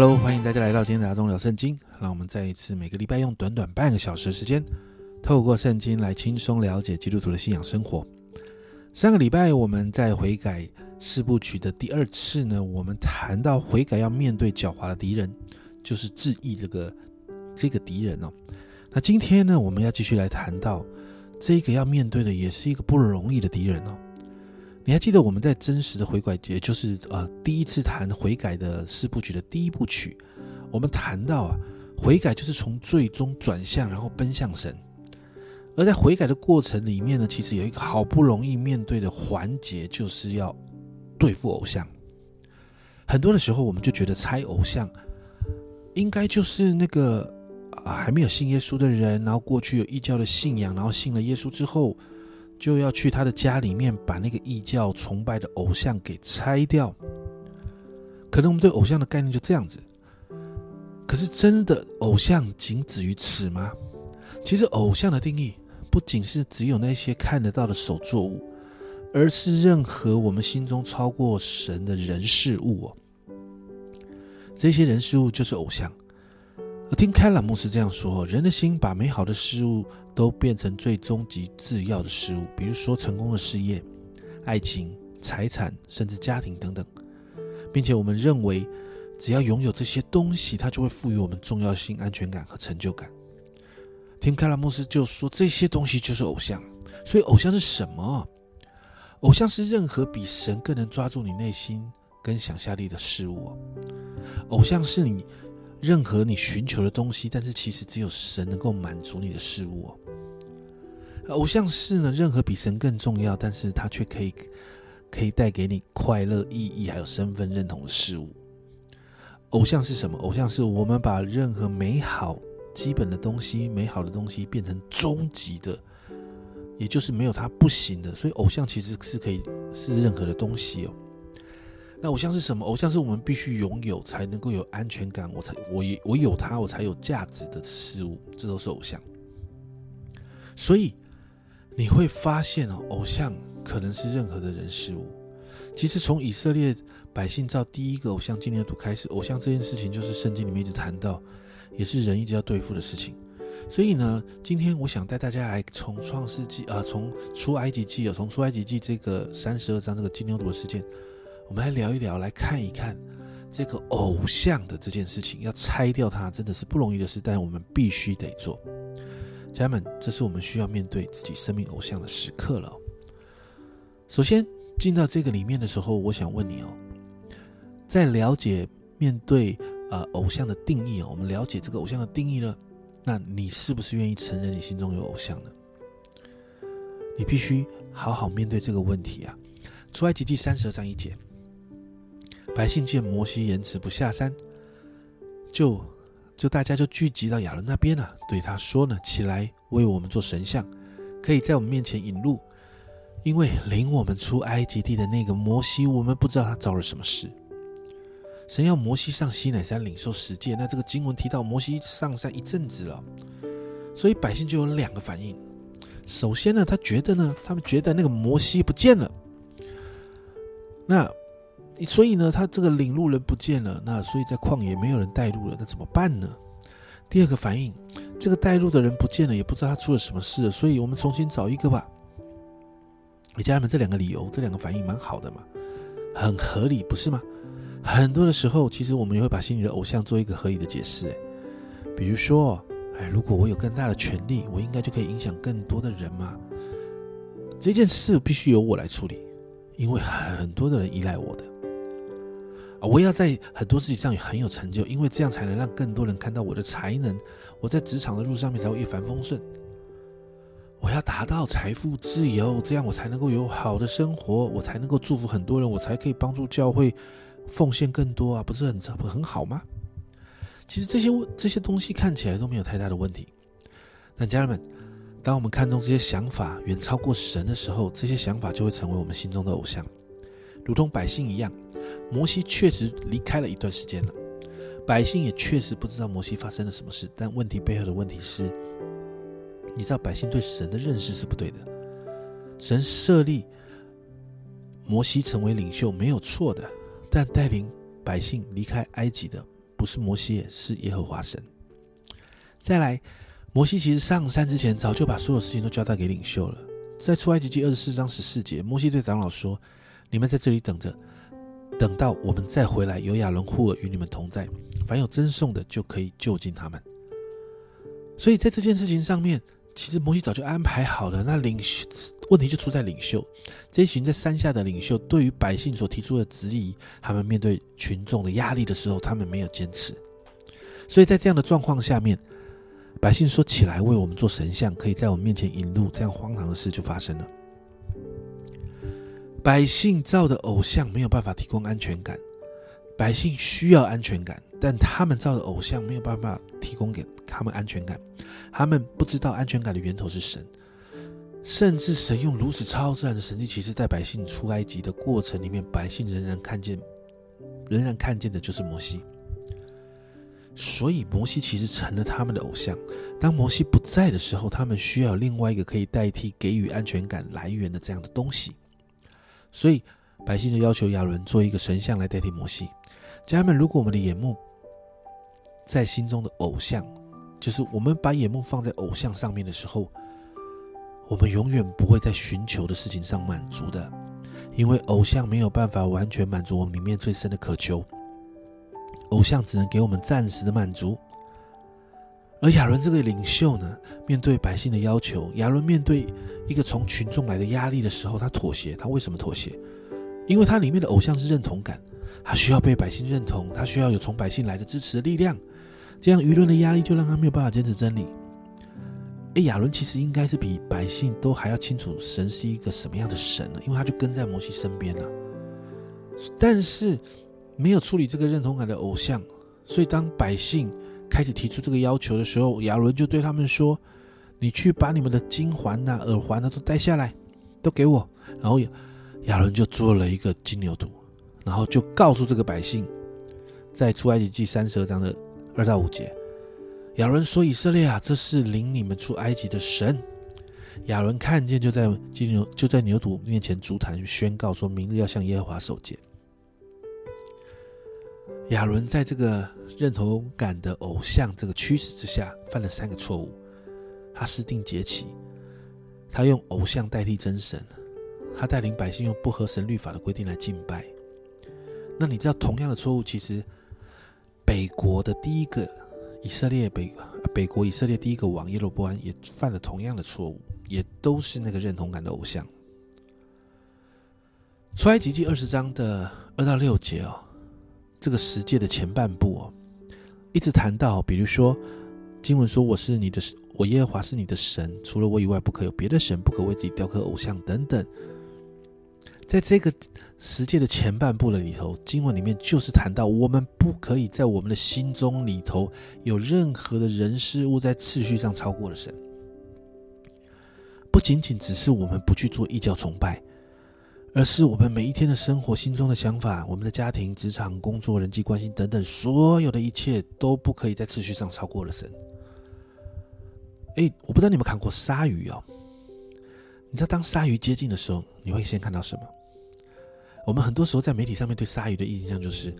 Hello，欢迎大家来到今天的阿忠聊圣经。让我们再一次每个礼拜用短短半个小时的时间，透过圣经来轻松了解基督徒的信仰生活。上个礼拜我们在悔改四部曲的第二次呢，我们谈到悔改要面对狡猾的敌人，就是质疑这个这个敌人哦。那今天呢，我们要继续来谈到这个要面对的，也是一个不容易的敌人哦。你还记得我们在真实的悔改，也就是呃第一次谈悔改的四部曲的第一部曲，我们谈到啊，悔改就是从最终转向，然后奔向神。而在悔改的过程里面呢，其实有一个好不容易面对的环节，就是要对付偶像。很多的时候，我们就觉得猜偶像，应该就是那个啊还没有信耶稣的人，然后过去有异教的信仰，然后信了耶稣之后，就要去他的家里面把那个异教崇拜的偶像给拆掉。可能我们对偶像的概念就这样子。可是真的偶像仅止于此吗？其实偶像的定义。不仅是只有那些看得到的手作物，而是任何我们心中超过神的人事物哦。这些人事物就是偶像。我听开朗牧师这样说：，人的心把美好的事物都变成最终极次要的事物，比如说成功的事业、爱情、财产，甚至家庭等等，并且我们认为，只要拥有这些东西，它就会赋予我们重要性、安全感和成就感。听开朗牧师就说这些东西就是偶像，所以偶像是什么？偶像是任何比神更能抓住你内心跟想象力的事物。偶像是你任何你寻求的东西，但是其实只有神能够满足你的事物。偶像是呢任何比神更重要，但是它却可以可以带给你快乐、意义还有身份认同的事物。偶像是什么？偶像是我们把任何美好。基本的东西、美好的东西变成终极的，也就是没有它不行的。所以，偶像其实是可以是任何的东西哦。那偶像是什么？偶像是我们必须拥有才能够有安全感，我才我也我有它，我才有价值的事物，这都是偶像。所以你会发现哦，偶像可能是任何的人事物。其实从以色列百姓造第一个偶像纪念图开始，偶像这件事情就是圣经里面一直谈到。也是人一直要对付的事情，所以呢，今天我想带大家来从创世纪啊，从出埃及记啊，从出埃及记这个三十二章这个金牛犊的事件，我们来聊一聊，来看一看这个偶像的这件事情，要拆掉它真的是不容易的事，但我们必须得做。家人们，这是我们需要面对自己生命偶像的时刻了。首先进到这个里面的时候，我想问你哦，在了解面对。呃，偶像的定义啊，我们了解这个偶像的定义呢，那你是不是愿意承认你心中有偶像呢？你必须好好面对这个问题啊！出埃及记三十二章一节，百姓见摩西延迟不下山，就就大家就聚集到亚伦那边了，对他说呢：“起来为我们做神像，可以在我们面前引路，因为领我们出埃及地的那个摩西，我们不知道他遭了什么事。”神要摩西上西乃山领受十诫，那这个经文提到摩西上山一阵子了，所以百姓就有两个反应。首先呢，他觉得呢，他们觉得那个摩西不见了，那所以呢，他这个领路人不见了，那所以在旷野没有人带路了，那怎么办呢？第二个反应，这个带路的人不见了，也不知道他出了什么事，所以我们重新找一个吧。家人们，这两个理由，这两个反应蛮好的嘛，很合理，不是吗？很多的时候，其实我们也会把心里的偶像做一个合理的解释，比如说，哎，如果我有更大的权利，我应该就可以影响更多的人嘛。这件事必须由我来处理，因为很多的人依赖我的我要在很多事情上也很有成就，因为这样才能让更多人看到我的才能，我在职场的路上面才会一帆风顺。我要达到财富自由，这样我才能够有好的生活，我才能够祝福很多人，我才可以帮助教会。奉献更多啊，不是很很好吗？其实这些这些东西看起来都没有太大的问题。但家人们，当我们看中这些想法远超过神的时候，这些想法就会成为我们心中的偶像，如同百姓一样。摩西确实离开了一段时间了，百姓也确实不知道摩西发生了什么事。但问题背后的问题是，你知道百姓对神的认识是不对的。神设立摩西成为领袖没有错的。但带领百姓离开埃及的不是摩西，是耶和华神。再来，摩西其实上山之前早就把所有事情都交代给领袖了。在出埃及记二十四章十四节，摩西对长老说：“你们在这里等着，等到我们再回来，有亚伦、户尔与你们同在，凡有赠送的就可以就近他们。”所以在这件事情上面，其实摩西早就安排好了。那领袖问题就出在领袖这一群在山下的领袖，对于百姓所提出的质疑，他们面对群众的压力的时候，他们没有坚持。所以在这样的状况下面，百姓说起来为我们做神像，可以在我们面前引路，这样荒唐的事就发生了。百姓造的偶像没有办法提供安全感，百姓需要安全感，但他们造的偶像没有办法提供给他们安全感。他们不知道安全感的源头是神，甚至神用如此超自然的神迹，其实在百姓出埃及的过程里面，百姓仍然看见，仍然看见的就是摩西。所以摩西其实成了他们的偶像。当摩西不在的时候，他们需要另外一个可以代替给予安全感来源的这样的东西。所以百姓就要求亚伦做一个神像来代替摩西。家人们，如果我们的眼目在心中的偶像，就是我们把眼目放在偶像上面的时候，我们永远不会在寻求的事情上满足的，因为偶像没有办法完全满足我们里面最深的渴求。偶像只能给我们暂时的满足，而亚伦这个领袖呢，面对百姓的要求，亚伦面对一个从群众来的压力的时候，他妥协。他为什么妥协？因为他里面的偶像是认同感，他需要被百姓认同，他需要有从百姓来的支持的力量。这样舆论的压力就让他没有办法坚持真理。哎，亚伦其实应该是比百姓都还要清楚神是一个什么样的神呢，因为他就跟在摩西身边了。但是。没有处理这个认同感的偶像，所以当百姓开始提出这个要求的时候，亚伦就对他们说：“你去把你们的金环呐、耳环呐都带下来，都给我。”然后亚伦就做了一个金牛犊，然后就告诉这个百姓，在出埃及记三十二章的二到五节，亚伦说：“以色列啊，这是领你们出埃及的神。”亚伦看见，就在金牛就在牛犊面前足坛宣告说：“明日要向耶和华守节。”亚伦在这个认同感的偶像这个驱使之下，犯了三个错误。他私定节期，他用偶像代替真神，他带领百姓用不合神律法的规定来敬拜。那你知道，同样的错误，其实北国的第一个以色列北北国以色列第一个王耶罗波安也犯了同样的错误，也都是那个认同感的偶像。出埃及记二十章的二到六节哦。这个十诫的前半部哦，一直谈到，比如说经文说：“我是你的，我耶和华是你的神，除了我以外，不可有别的神，不可为自己雕刻偶像等等。”在这个十诫的前半部的里头，经文里面就是谈到，我们不可以在我们的心中里头有任何的人事物在次序上超过了神，不仅仅只是我们不去做异教崇拜。而是我们每一天的生活、心中的想法、我们的家庭、职场、工作、人际关系等等，所有的一切都不可以在次序上超过了神。哎，我不知道你们看过鲨鱼哦？你知道当鲨鱼接近的时候，你会先看到什么？我们很多时候在媒体上面对鲨鱼的印象就是，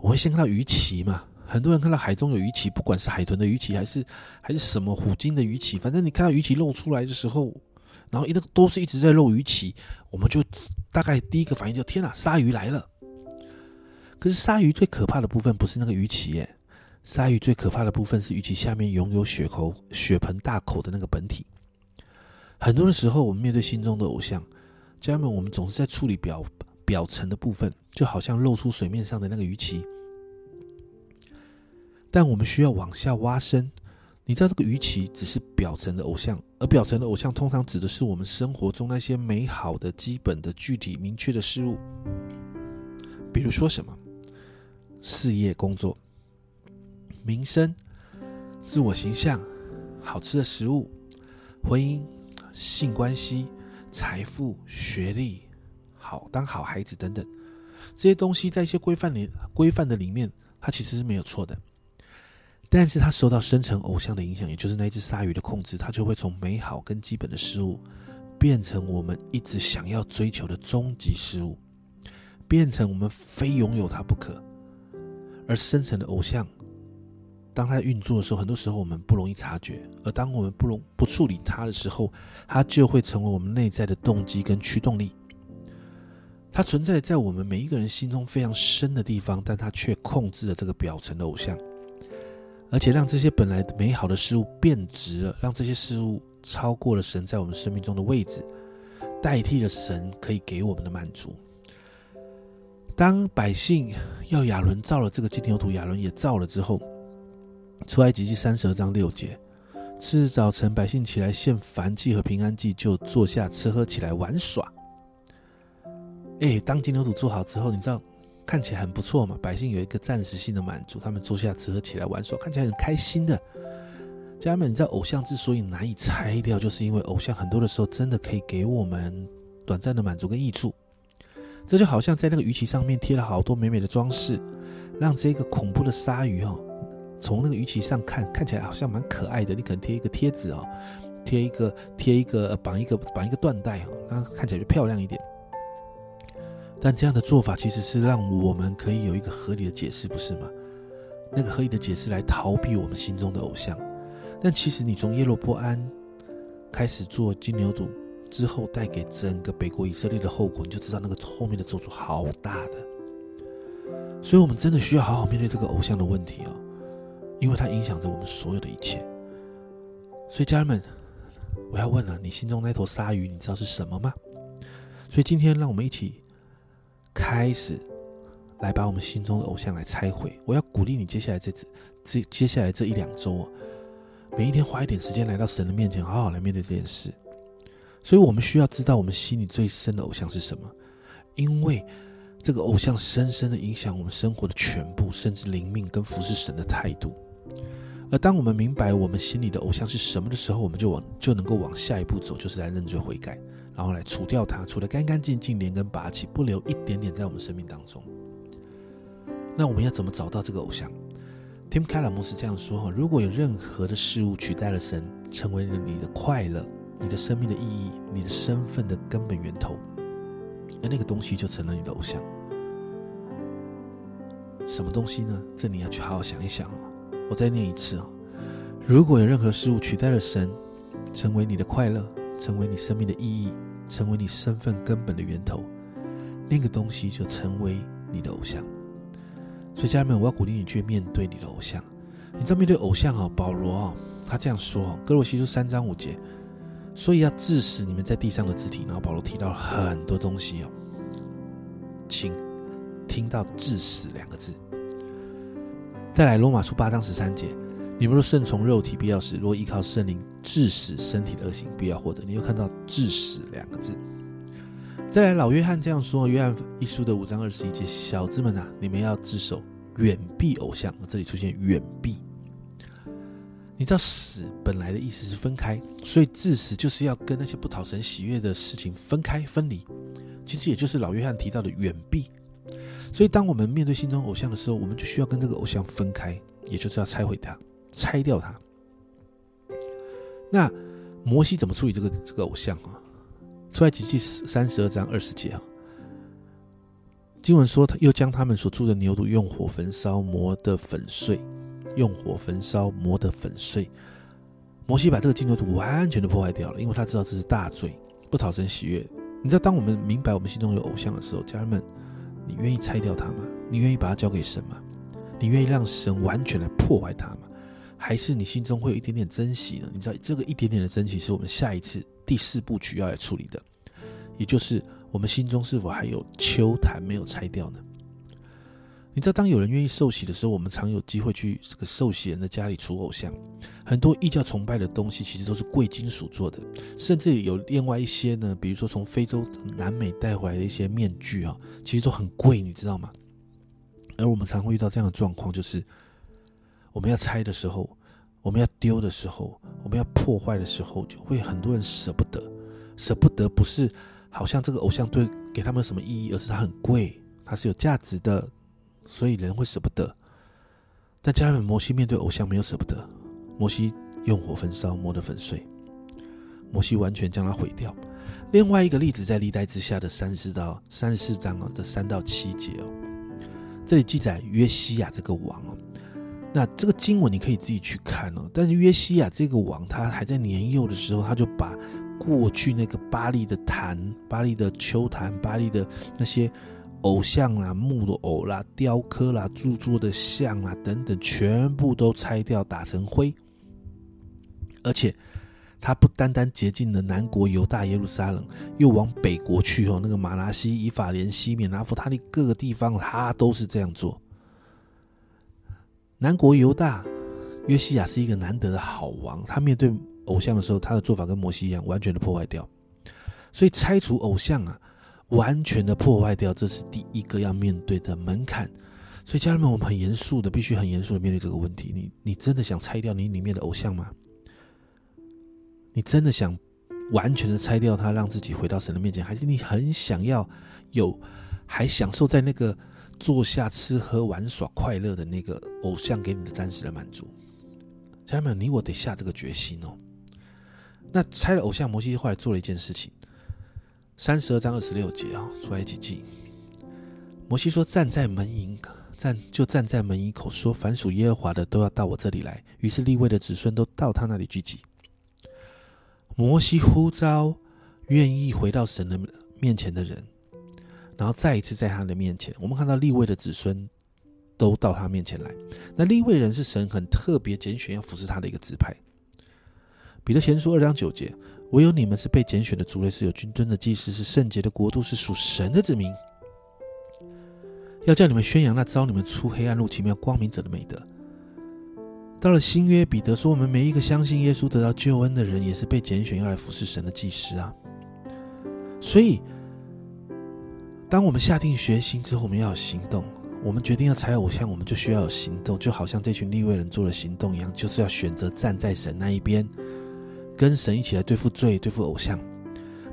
我会先看到鱼鳍嘛。很多人看到海中有鱼鳍，不管是海豚的鱼鳍，还是还是什么虎鲸的鱼鳍，反正你看到鱼鳍露出来的时候。然后一个都是一直在露鱼鳍，我们就大概第一个反应就天哪，鲨鱼来了。可是鲨鱼最可怕的部分不是那个鱼鳍耶，鲨鱼最可怕的部分是鱼鳍下面拥有血口、血盆大口的那个本体。很多的时候，我们面对心中的偶像，家人们，我们总是在处理表表层的部分，就好像露出水面上的那个鱼鳍，但我们需要往下挖深。你知道这个鱼鳍只是表层的偶像，而表层的偶像通常指的是我们生活中那些美好的、基本的、具体、明确的事物，比如说什么事业、工作、名声、自我形象、好吃的食物、婚姻、性关系、财富、学历、好当好孩子等等，这些东西在一些规范里、规范的里面，它其实是没有错的。但是它受到生成偶像的影响，也就是那只鲨鱼的控制，它就会从美好跟基本的事物，变成我们一直想要追求的终极事物，变成我们非拥有它不可。而深层的偶像，当它运作的时候，很多时候我们不容易察觉；而当我们不容不处理它的时候，它就会成为我们内在的动机跟驱动力。它存在在我们每一个人心中非常深的地方，但它却控制了这个表层的偶像，而且让这些本来美好的事物变质了，让这些事物超过了神在我们生命中的位置，代替了神可以给我们的满足。当百姓要亚伦造了这个金牛图，亚伦也造了之后，出埃及记三十二章六节，次日早晨，百姓起来献燔祭和平安祭，就坐下吃喝起来玩耍。哎，当金牛图做好之后，你知道看起来很不错嘛？百姓有一个暂时性的满足，他们坐下吃喝起来玩耍，看起来很开心的。家人们，你知道偶像之所以难以拆掉，就是因为偶像很多的时候真的可以给我们短暂的满足跟益处。这就好像在那个鱼鳍上面贴了好多美美的装饰，让这个恐怖的鲨鱼哦，从那个鱼鳍上看看起来好像蛮可爱的。你可能贴一个贴纸哦，贴一个贴一个绑一个绑一个缎带哦，让它看起来就漂亮一点。但这样的做法其实是让我们可以有一个合理的解释，不是吗？那个合理的解释来逃避我们心中的偶像。但其实你从耶罗波安开始做金牛犊之后，带给整个北国以色列的后果，你就知道那个后面的咒诅好大的。所以，我们真的需要好好面对这个偶像的问题哦，因为它影响着我们所有的一切。所以，家人们，我要问了，你心中那头鲨鱼，你知道是什么吗？所以，今天让我们一起。开始来把我们心中的偶像来拆毁。我要鼓励你，接下来这这接下来这一两周，每一天花一点时间来到神的面前，好好来面对这件事。所以，我们需要知道我们心里最深的偶像是什么，因为这个偶像深深的影响我们生活的全部，甚至灵命跟服侍神的态度。而当我们明白我们心里的偶像是什么的时候，我们就往就能够往下一步走，就是来认罪悔改。然后来除掉它，除得干干净净、连根拔起，不留一点点在我们生命当中。那我们要怎么找到这个偶像？Tim Keller 牧师这样说：哈，如果有任何的事物取代了神，成为了你的快乐、你的生命的意义、你的身份的根本源头，而那个东西就成了你的偶像。什么东西呢？这你要去好好想一想哦。我再念一次哦：如果有任何事物取代了神，成为你的快乐。成为你生命的意义，成为你身份根本的源头，那个东西就成为你的偶像。所以，家人们，我要鼓励你去面对你的偶像。你知道，面对偶像啊，保罗啊，他这样说：哥罗西书三章五节，所以要致死你们在地上的肢体。然后，保罗提到了很多东西哦，请听到“致死”两个字。再来，罗马书八章十三节。你们若顺从肉体，必要死；若依靠圣灵，致死身体的恶行，必要获得。你又看到“致死”两个字。再来，老约翰这样说：约翰一书的五章二十一节，小子们啊，你们要自守，远避偶像。这里出现“远避”，你知道“死”本来的意思是分开，所以致死就是要跟那些不讨神喜悦的事情分开、分离。其实也就是老约翰提到的“远避”。所以，当我们面对心中偶像的时候，我们就需要跟这个偶像分开，也就是要拆毁它。拆掉它。那摩西怎么处理这个这个偶像啊？出来几记三十二章二十节啊，经文说他又将他们所住的牛犊用火焚烧，磨得粉碎，用火焚烧，磨得粉碎。摩西把这个金牛犊完全的破坏掉了，因为他知道这是大罪，不讨神喜悦。你知道，当我们明白我们心中有偶像的时候，家人们，你愿意拆掉它吗？你愿意把它交给神吗？你愿意让神完全来破坏它吗？还是你心中会有一点点珍惜呢？你知道这个一点点的珍惜是我们下一次第四部曲要来处理的，也就是我们心中是否还有秋坛没有拆掉呢？你知道，当有人愿意受洗的时候，我们常有机会去这个受洗人的家里除偶像。很多异教崇拜的东西其实都是贵金属做的，甚至有另外一些呢，比如说从非洲、南美带回来的一些面具啊，其实都很贵，你知道吗？而我们常会遇到这样的状况，就是。我们要拆的时候，我们要丢的时候，我们要破坏的时候，就会很多人舍不得。舍不得不是好像这个偶像对给他们什么意义，而是它很贵，它是有价值的，所以人会舍不得。但家人们，摩西面对偶像没有舍不得，摩西用火焚烧，磨得粉碎，摩西完全将它毁掉。另外一个例子在历代之下的三十到三十四章啊的三到七节哦。这里记载约西亚这个王哦，那这个经文你可以自己去看哦。但是约西亚这个王，他还在年幼的时候，他就把过去那个巴黎的坛、巴黎的丘坛、巴黎的那些偶像啦、木偶啦、雕刻啦、著作的像啊等等，全部都拆掉，打成灰。而且他不单单洁净了南国犹大耶路撒冷，又往北国去哦，那个马拉西、以法莲、西缅、拿弗他利各个地方，他都是这样做。南国犹大约西亚是一个难得的好王，他面对。偶像的时候，他的做法跟摩西一样，完全的破坏掉。所以拆除偶像啊，完全的破坏掉，这是第一个要面对的门槛。所以家人们，我们很严肃的，必须很严肃的面对这个问题。你你真的想拆掉你里面的偶像吗？你真的想完全的拆掉它，让自己回到神的面前，还是你很想要有还享受在那个坐下吃喝玩耍快乐的那个偶像给你的暂时的满足？家人们，你我得下这个决心哦。那拆了偶像，摩西后来做了一件事情，三十二章二十六节啊，出埃及记。摩西说：“站在门营，站就站在门营口，说凡属耶和华的都要到我这里来。”于是立位的子孙都到他那里聚集。摩西呼召愿意回到神的面前的人，然后再一次在他的面前，我们看到立位的子孙都到他面前来。那立位人是神很特别拣选要服侍他的一个支派。彼得前书二章九节，唯有你们是被拣选的族类，是有君尊的祭司，是圣洁的国度，是属神的子民。要叫你们宣扬那招你们出黑暗入奇妙光明者的美德。到了新约，彼得说，我们每一个相信耶稣得到救恩的人，也是被拣选要来服侍神的祭司啊。所以，当我们下定决心之后，我们要有行动。我们决定要踩偶像，我们就需要有行动，就好像这群立位人做了行动一样，就是要选择站在神那一边。跟神一起来对付罪、对付偶像。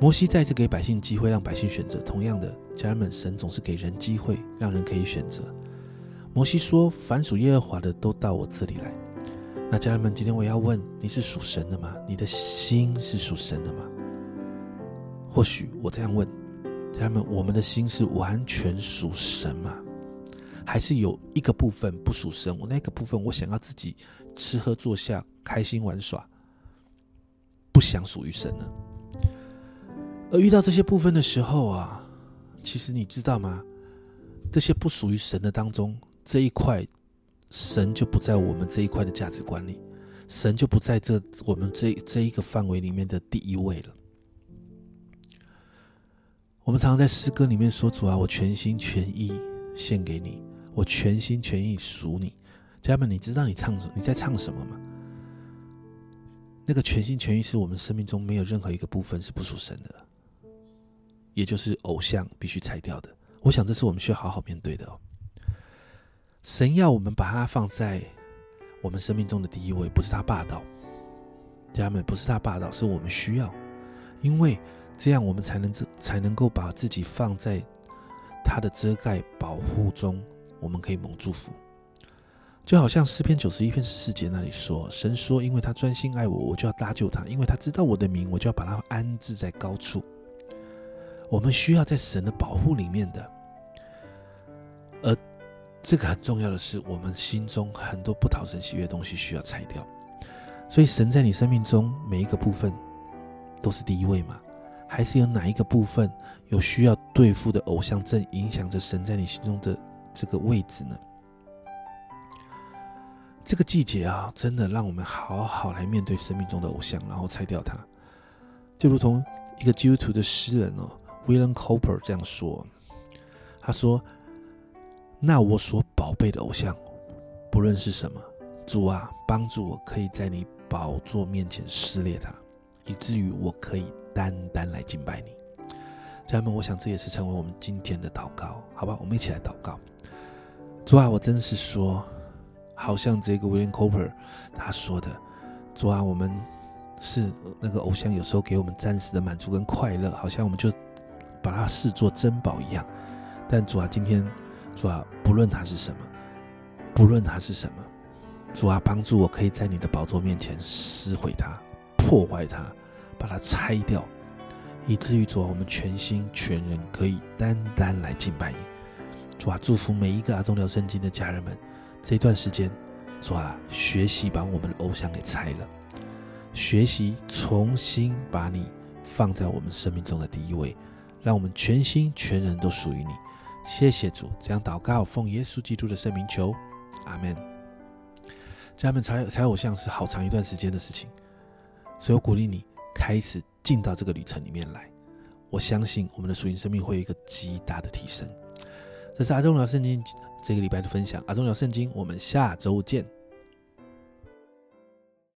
摩西再次给百姓机会，让百姓选择。同样的，家人们，神总是给人机会，让人可以选择。摩西说：“凡属耶和华的，都到我这里来。”那家人们，今天我要问：你是属神的吗？你的心是属神的吗？或许我这样问，家人们，我们的心是完全属神吗？还是有一个部分不属神？我那个部分，我想要自己吃喝坐下，开心玩耍。不想属于神了，而遇到这些部分的时候啊，其实你知道吗？这些不属于神的当中，这一块神就不在我们这一块的价值观里，神就不在这我们这这一个范围里面的第一位了。我们常常在诗歌里面说：“主啊，我全心全意献给你，我全心全意属你。”家人们，你知道你唱什你在唱什么吗？那个全心全意是我们生命中没有任何一个部分是不属神的，也就是偶像必须拆掉的。我想这是我们需要好好面对的哦。神要我们把它放在我们生命中的第一位，不是他霸道，家人们，不是他霸道，是我们需要，因为这样我们才能这才能够把自己放在他的遮盖保护中，我们可以蒙祝福。就好像诗篇九十一篇十四节那里说：“神说，因为他专心爱我，我就要搭救他；因为他知道我的名，我就要把他安置在高处。”我们需要在神的保护里面的，而这个很重要的是，我们心中很多不讨神喜悦的东西需要拆掉。所以，神在你生命中每一个部分都是第一位嘛？还是有哪一个部分有需要对付的偶像，正影响着神在你心中的这个位置呢？这个季节啊，真的让我们好好来面对生命中的偶像，然后拆掉它。就如同一个基督徒的诗人哦，William Cooper 这样说：“他说，那我所宝贝的偶像，不论是什么，主啊，帮助我可以在你宝座面前撕裂它，以至于我可以单单来敬拜你。”家人们，我想这也是成为我们今天的祷告，好吧？我们一起来祷告。主啊，我真是说。好像这个 William Cooper 他说的：“主啊，我们是那个偶像，有时候给我们暂时的满足跟快乐，好像我们就把它视作珍宝一样。但主啊，今天主啊，不论它是什么，不论它是什么，主啊，帮助我可以在你的宝座面前撕毁它、破坏它、把它拆掉，以至于主啊，我们全心全人可以单单来敬拜你。主啊，祝福每一个阿忠聊圣经的家人们，这段时间，主啊，学习把我们的偶像给拆了，学习重新把你放在我们生命中的第一位，让我们全心全人都属于你。谢谢主，这样祷告，奉耶稣基督的圣名求，阿门。家人们，拆拆偶像是好长一段时间的事情，所以我鼓励你开始进到这个旅程里面来。我相信我们的属灵生命会有一个极大的提升。这是阿忠聊圣经这个礼拜的分享。阿忠聊圣经，我们下周见。